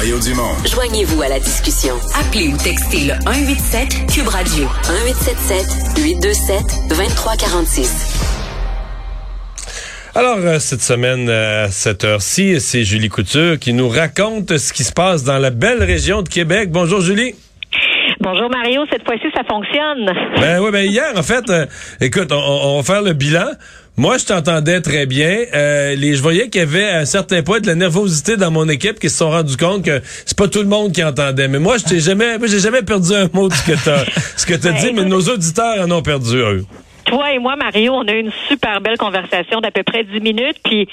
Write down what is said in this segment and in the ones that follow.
Mario Dumont. Joignez-vous à la discussion. Appelez ou textez le 187 Cube Radio 1877 827 2346. Alors, euh, cette semaine, euh, à cette heure-ci, c'est Julie Couture qui nous raconte ce qui se passe dans la belle région de Québec. Bonjour, Julie. Bonjour Mario, cette fois-ci ça fonctionne. Ben oui, ben hier en fait, euh, écoute, on, on, va faire le bilan. Moi, je t'entendais très bien. Euh, les, je voyais qu'il y avait à un certain point de la nervosité dans mon équipe qui se sont rendus compte que c'est pas tout le monde qui entendait. Mais moi, je t'ai jamais, j'ai jamais perdu un mot de ce que t'as, ce que t'as dit, mais nos auditeurs en ont perdu eux toi et moi, Mario, on a eu une super belle conversation d'à peu près 10 minutes. Puis,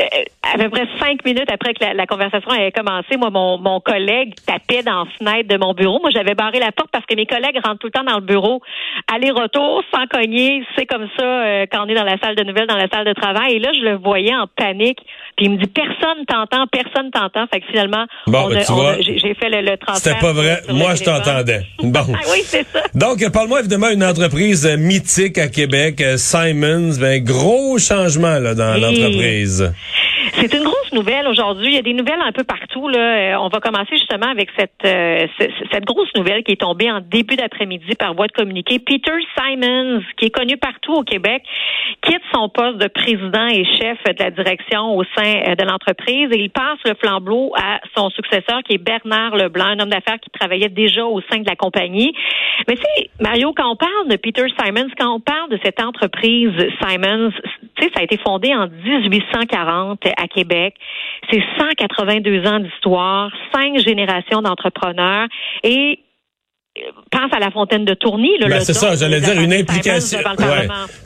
euh, à peu près cinq minutes après que la, conversation avait commencé, moi, mon, mon collègue tapait dans la fenêtre de mon bureau. Moi, j'avais barré la porte parce que mes collègues rentrent tout le temps dans le bureau, aller-retour, sans cogner. C'est comme ça euh, quand on est dans la salle de nouvelles, dans la salle de travail. Et là, je le voyais en panique. Puis il me dit, personne t'entend, personne t'entend. Fait que finalement, bon, ben, j'ai fait le, le transfert. C'était pas vrai. Moi, je t'entendais. Bon. Ah oui, c'est ça. Donc, parle-moi évidemment d'une entreprise mythique à Québec, euh, Simons. Ben, gros changement là, dans l'entreprise. C'est une grosse nouvelle aujourd'hui. Il y a des nouvelles un peu partout. Là. Euh, on va commencer justement avec cette, euh, cette grosse nouvelle qui est tombée en début d'après-midi par voie de communiqué. Peter Simons, qui est connu partout au Québec, quitte son poste de président et chef de la direction au sein euh, de l'entreprise et il passe le flambeau à son successeur qui est Bernard Leblanc, un homme d'affaires qui travaillait déjà au sein de la compagnie. Mais tu Mario, quand on parle de Peter Simons, quand on parle de cette entreprise Simons, tu sais, ça a été fondé en 1840 à Québec. C'est 182 ans d'histoire, cinq générations d'entrepreneurs et euh, pense à la fontaine de Tourny. Ben, c'est ça, j'allais dire une implication,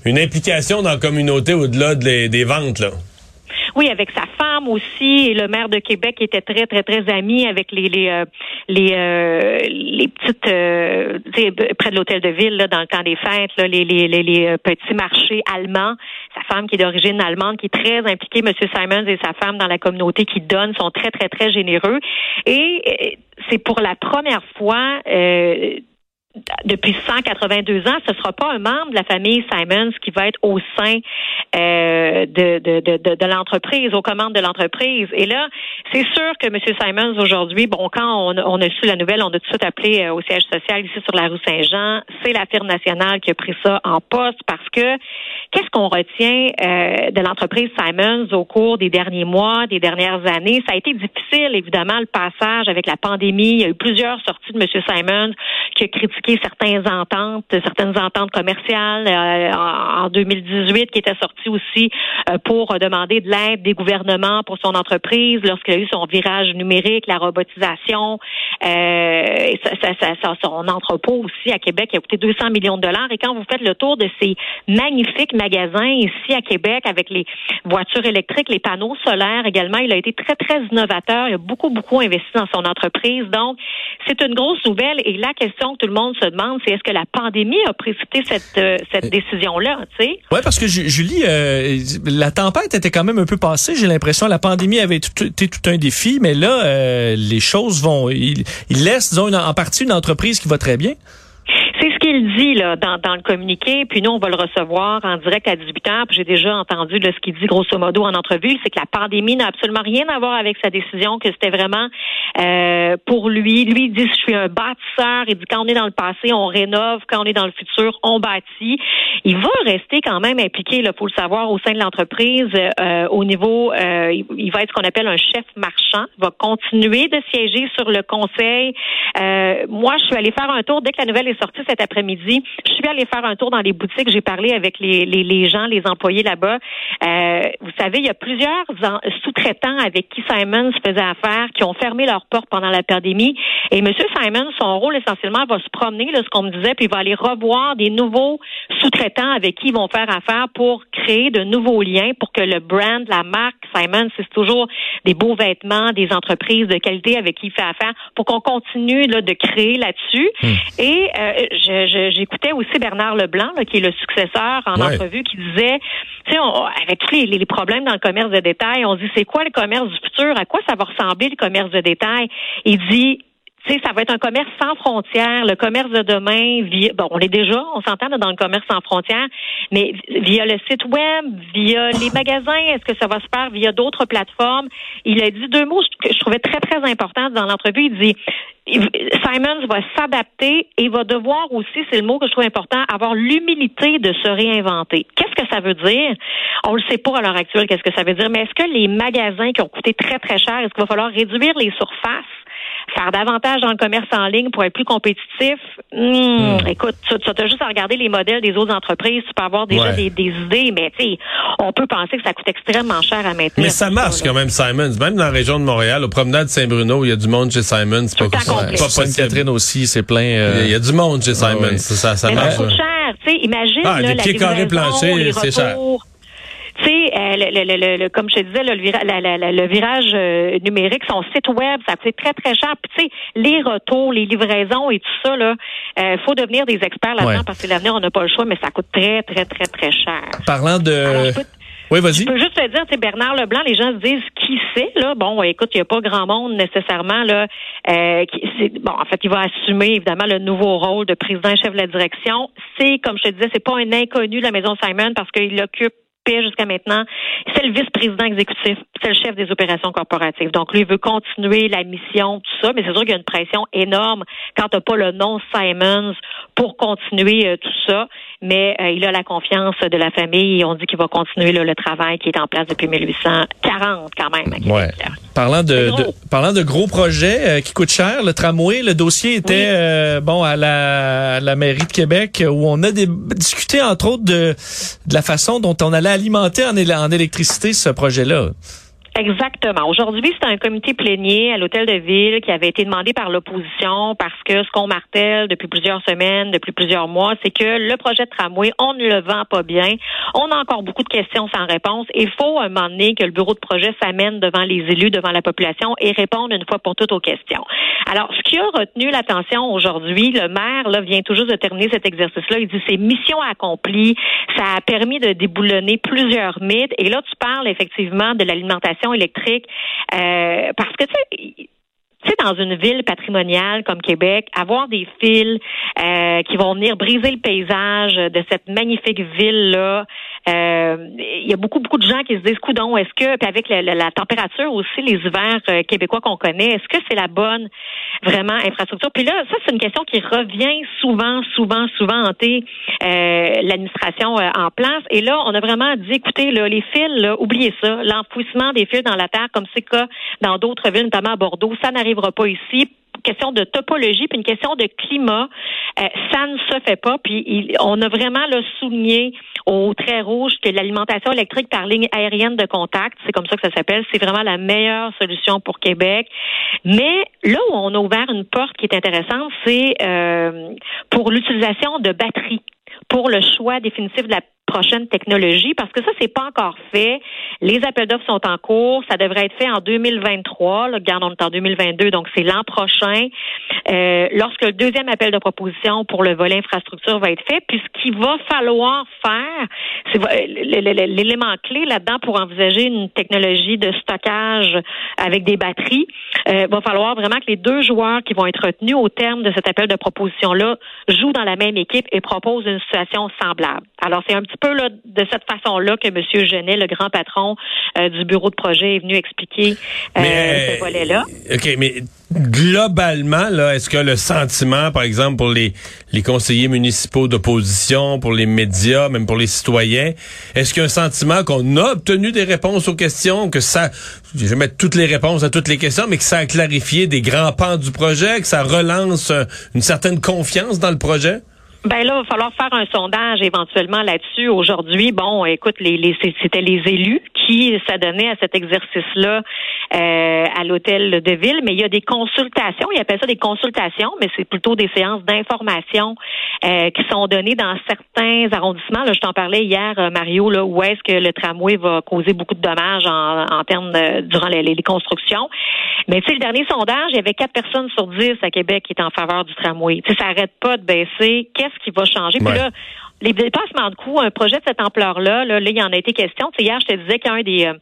une implication dans la communauté au-delà des ventes. Là. Oui, avec sa femme aussi. Et le maire de Québec était très très très ami avec les les euh, les, euh, les petites euh, près de l'hôtel de ville là, dans le temps des fêtes là, les, les, les, petits marchés allemands. Sa femme qui est d'origine allemande qui est très impliquée, Monsieur Simons et sa femme dans la communauté qui donnent sont très très très généreux. Et c'est pour la première fois depuis 182 ans, ce ne sera pas un membre de la famille Simons qui va être au sein euh, de, de, de, de l'entreprise, aux commandes de l'entreprise. Et là, c'est sûr que M. Simons, aujourd'hui, bon, quand on, on, a su la nouvelle, on a tout de suite appelé euh, au siège social ici sur la rue Saint-Jean. C'est la firme nationale qui a pris ça en poste parce que qu'est-ce qu'on retient euh, de l'entreprise Simons au cours des derniers mois, des dernières années? Ça a été difficile, évidemment, le passage avec la pandémie. Il y a eu plusieurs sorties de M. Simons qui a critiqué certaines ententes, certaines ententes commerciales euh, en 2018 qui étaient sorties aussi euh, pour demander de l'aide des gouvernements pour son entreprise lorsqu'il a eu son virage numérique, la robotisation, euh, son entrepôt aussi à Québec qui a coûté 200 millions de dollars. Et quand vous faites le tour de ces magnifiques magasins ici à Québec avec les voitures électriques, les panneaux solaires également, il a été très, très innovateur. Il a beaucoup, beaucoup investi dans son entreprise. Donc, c'est une grosse nouvelle. Et la question que tout le monde se demande, c'est est-ce que la pandémie a précipité cette, euh, cette décision-là, tu sais? Oui, parce que Julie, euh, la tempête était quand même un peu passée. J'ai l'impression la pandémie avait été tout un défi, mais là, euh, les choses vont. Il, il laisse, disons, en partie une entreprise qui va très bien. C'est ce qu'il dit là dans, dans, le communiqué, puis nous on va le recevoir en direct à 18 h J'ai déjà entendu là, ce qu'il dit grosso modo en entrevue, c'est que la pandémie n'a absolument rien à voir avec sa décision, que c'était vraiment euh, pour lui. Lui il dit je suis un bâtisseur. Il dit quand on est dans le passé on rénove, quand on est dans le futur on bâtit. Il va rester quand même impliqué, là, faut le savoir, au sein de l'entreprise euh, au niveau. Euh, il va être ce qu'on appelle un chef marchand. Il va continuer de siéger sur le conseil. Euh, moi je suis allée faire un tour dès que la nouvelle est sortie cet après-midi. Je suis allée faire un tour dans les boutiques. J'ai parlé avec les, gens, les employés là-bas. Euh, vous savez, il y a plusieurs sous-traitants avec qui Simons faisait affaire qui ont fermé leurs portes pendant la pandémie. Et M. Simons, son rôle essentiellement va se promener, là, ce qu'on me disait, puis il va aller revoir des nouveaux sous-traitants avec qui ils vont faire affaire pour créer de nouveaux liens, pour que le brand, la marque Simons, c'est toujours des beaux vêtements, des entreprises de qualité avec qui il fait affaire, pour qu'on continue là, de créer là-dessus. Hmm. Et euh, j'écoutais aussi Bernard Leblanc, qui est le successeur en entrevue, qui disait, tu sais, avec tous les, les, problèmes dans le commerce de détail, on dit c'est quoi le commerce du futur, à quoi ça va ressembler le commerce de détail? Il dit sais, ça va être un commerce sans frontières. Le commerce de demain, via, bon, on est déjà, on s'entend dans le commerce sans frontières, mais via le site web, via les magasins, est-ce que ça va se faire via d'autres plateformes? Il a dit deux mots que je trouvais très, très importants dans l'entrevue. Il dit, Simons va s'adapter et va devoir aussi, c'est le mot que je trouve important, avoir l'humilité de se réinventer. Qu'est-ce que ça veut dire? On le sait pas à l'heure actuelle, qu'est-ce que ça veut dire, mais est-ce que les magasins qui ont coûté très, très cher, est-ce qu'il va falloir réduire les surfaces? Faire davantage dans le commerce en ligne pour être plus compétitif. Hmm, hmm. Écoute, tu, tu as juste à regarder les modèles des autres entreprises, tu peux avoir déjà des, idées, mais tu sais, on peut penser que ça coûte extrêmement cher à maintenir. Mais ça marche quand même, Simons. Même dans la région de Montréal, au promenade Saint-Bruno, il y a du monde chez Simons. Pas, pas, pas Catherine aussi, c'est plein. Euh, il y a du monde chez ah Simons. Ça, ça, marche. Ça coûte cher, tu sais. Imagine ah, là, les pieds carrés planchers, c'est cher tu euh, le, le, comme je te disais, le, le virage euh, numérique, son site web, ça coûte très, très cher. Puis, tu sais, les retours, les livraisons et tout ça, là, euh, faut devenir des experts là-dedans parce que l'avenir, on n'a pas le choix, mais ça coûte très, très, très, très cher. Parlant de... oui, vas-y. Je peux juste te dire, c'est Bernard Leblanc, les gens se disent qui c'est là? Bon, écoute, il n'y a pas grand monde nécessairement là. qui, bon, en fait, il va assumer évidemment le nouveau rôle de président chef de la direction. C'est, comme je te disais, c'est pas un inconnu de la maison Simon parce qu'il occupe jusqu'à maintenant, c'est le vice-président exécutif, c'est le chef des opérations corporatives. Donc, lui, il veut continuer la mission, tout ça, mais c'est sûr qu'il y a une pression énorme quand tu n'as pas le nom Simons pour continuer euh, tout ça. Mais euh, il a la confiance de la famille et on dit qu'il va continuer le travail qui est en place depuis 1840 quand même. Ouais. Parlant de, parlant de gros projets euh, qui coûtent cher, le tramway, le dossier était bon à la, la mairie de Québec où on a discuté entre autres de, de la façon dont on allait alimenter en, électricité ce projet-là? Exactement. Aujourd'hui, c'est un comité plénier à l'hôtel de ville qui avait été demandé par l'opposition parce que ce qu'on martèle depuis plusieurs semaines, depuis plusieurs mois, c'est que le projet de tramway, on ne le vend pas bien. On a encore beaucoup de questions sans réponse. Il faut un moment donné que le bureau de projet s'amène devant les élus, devant la population et réponde une fois pour toutes aux questions. Alors, ce qui a retenu l'attention aujourd'hui, le maire là, vient tout juste de terminer cet exercice-là. Il dit c'est mission accomplie. Ça a permis de déboulonner plusieurs mythes. Et là, tu parles effectivement de l'alimentation électrique euh, parce que tu sais dans une ville patrimoniale comme Québec, avoir des fils euh, qui vont venir briser le paysage de cette magnifique ville-là, il y a beaucoup, beaucoup de gens qui se disent, coudon, est-ce que, puis avec la, température aussi, les hivers euh, québécois qu'on connaît, est-ce que c'est la bonne, vraiment, infrastructure? Puis là, ça, c'est une question qui revient souvent, souvent, souvent hanter euh, l'administration en place. Et là, on a vraiment dit, écoutez, là, les fils, là, oubliez ça, l'enfouissement des fils dans la terre, comme c'est le cas dans d'autres villes, notamment à Bordeaux, ça n'arrivera pas ici question de topologie puis une question de climat, euh, ça ne se fait pas. Puis on a vraiment le souligné au trait rouge que l'alimentation électrique par ligne aérienne de contact, c'est comme ça que ça s'appelle, c'est vraiment la meilleure solution pour Québec. Mais là où on a ouvert une porte qui est intéressante, c'est euh, pour l'utilisation de batteries pour le choix définitif de la prochaine technologie parce que ça c'est pas encore fait. Les appels d'offres sont en cours, ça devrait être fait en 2023. Là, regarde, on est en 2022, donc c'est l'an prochain. Euh, lorsque le deuxième appel de proposition pour le volet infrastructure va être fait, puis ce qu'il va falloir faire, c'est l'élément clé là-dedans pour envisager une technologie de stockage avec des batteries. Euh, va falloir vraiment que les deux joueurs qui vont être retenus au terme de cet appel de proposition là jouent dans la même équipe et proposent une situation semblable. Alors c'est un petit peu là, de cette façon-là que M. Genet, le grand patron euh, du bureau de projet, est venu expliquer euh, ce volet-là. OK, mais globalement, là, est-ce que le sentiment, par exemple, pour les, les conseillers municipaux d'opposition, pour les médias, même pour les citoyens, est-ce qu'il y a un sentiment qu'on a obtenu des réponses aux questions, que ça, je vais mettre toutes les réponses à toutes les questions, mais que ça a clarifié des grands pans du projet, que ça relance euh, une certaine confiance dans le projet? Ben là, il va falloir faire un sondage éventuellement là-dessus. Aujourd'hui, bon, écoute, les, les c'était les élus qui s'adonnaient à cet exercice-là euh, à l'hôtel de ville, mais il y a des consultations, ils appellent ça des consultations, mais c'est plutôt des séances d'information euh, qui sont données dans certains arrondissements. Là, je t'en parlais hier, euh, Mario, là, où est-ce que le tramway va causer beaucoup de dommages en, en termes durant les, les constructions. Mais tu sais, le dernier sondage, il y avait quatre personnes sur dix à Québec qui étaient en faveur du tramway. Ça arrête pas de baisser. Qu'est-ce qui va changer? Puis là, les dépassements de coûts, un projet de cette ampleur-là, là, là, il y en a été question. Tu sais, hier, je te disais qu'un des euh,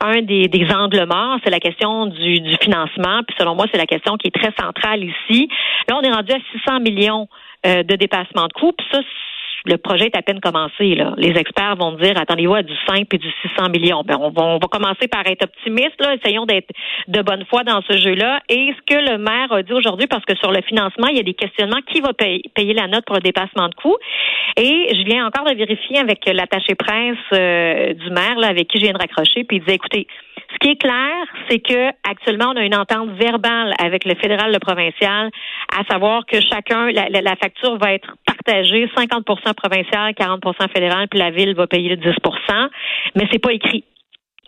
un des, des angles morts, c'est la question du, du financement. Puis selon moi, c'est la question qui est très centrale ici. Là, on est rendu à 600 millions euh, de dépassements de coûts. Puis ça, le projet est à peine commencé. Là. Les experts vont dire attendez-vous à du 5 et du 600 millions. Ben, on, va, on va commencer par être optimiste. Là. Essayons d'être de bonne foi dans ce jeu-là. Et ce que le maire a dit aujourd'hui, parce que sur le financement, il y a des questionnements qui va payer, la note pour le dépassement de coûts? Et je viens encore de vérifier avec l'attaché presse euh, du maire, là, avec qui je viens de raccrocher, puis il disait écoutez, ce qui est clair, c'est que actuellement, on a une entente verbale avec le fédéral, le provincial, à savoir que chacun, la, la facture va être partagée, 50% provincial, 40% fédéral, puis la ville va payer le 10% mais c'est pas écrit.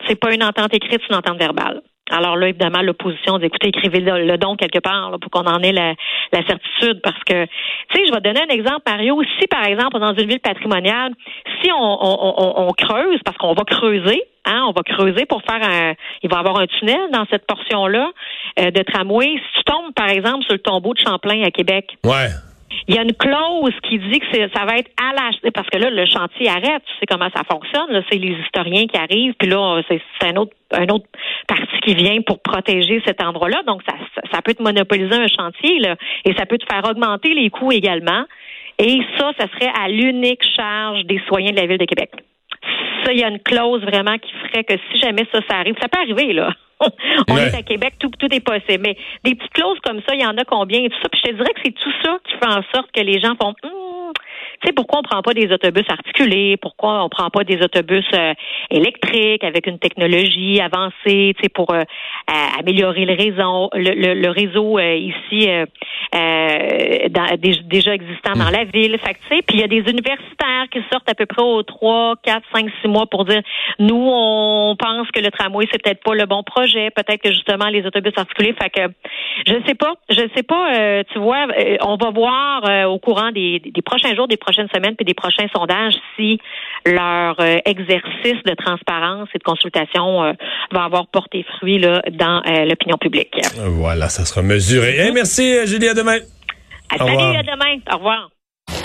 C'est pas une entente écrite, c'est une entente verbale. Alors là, évidemment, l'opposition écoutez, écrivez le, don quelque part pour qu'on en ait la, certitude. Parce que, tu sais, je vais donner un exemple, Mario. Si, par exemple, dans une ville patrimoniale, si on, creuse, parce qu'on va creuser, hein, on va creuser pour faire un. Il va y avoir un tunnel dans cette portion-là euh, de tramway. Si tu tombes, par exemple, sur le tombeau de Champlain à Québec. Ouais. Il y a une clause qui dit que ça va être à la parce que là le chantier arrête, tu sais comment ça fonctionne, c'est les historiens qui arrivent puis là c'est un autre un autre parti qui vient pour protéger cet endroit-là, donc ça, ça peut te monopoliser un chantier là et ça peut te faire augmenter les coûts également. Et ça, ça serait à l'unique charge des citoyens de la ville de Québec. Ça, il y a une clause vraiment qui ferait que si jamais ça, ça arrive, ça peut arriver, là. on est à Québec, tout, tout est possible. Mais des petites clauses comme ça, il y en a combien et tout ça? Puis je te dirais que c'est tout ça qui fait en sorte que les gens font hum, tu sais, pourquoi on prend pas des autobus articulés? Pourquoi on prend pas des autobus euh, électriques avec une technologie avancée, tu sais, pour euh, améliorer le réseau, le, réseau euh, ici déjà existant dans la ville? Fait tu sais, puis il y a des universitaires qui sortent à peu près aux 3, 4, 5, 6 mois pour dire, nous, on pense que le tramway, c'est peut-être pas le bon projet. Peut-être que justement, les autobus articulés. Fait que, je sais pas, je sais pas, tu vois, on va voir au courant des, des prochains jours, des prochaines semaines puis des prochains sondages si leur euh, exercice de transparence et de consultation euh, va avoir porté fruit là, dans euh, l'opinion publique. Voilà, ça sera mesuré. merci, Julie. À demain. salut, à demain. Au revoir.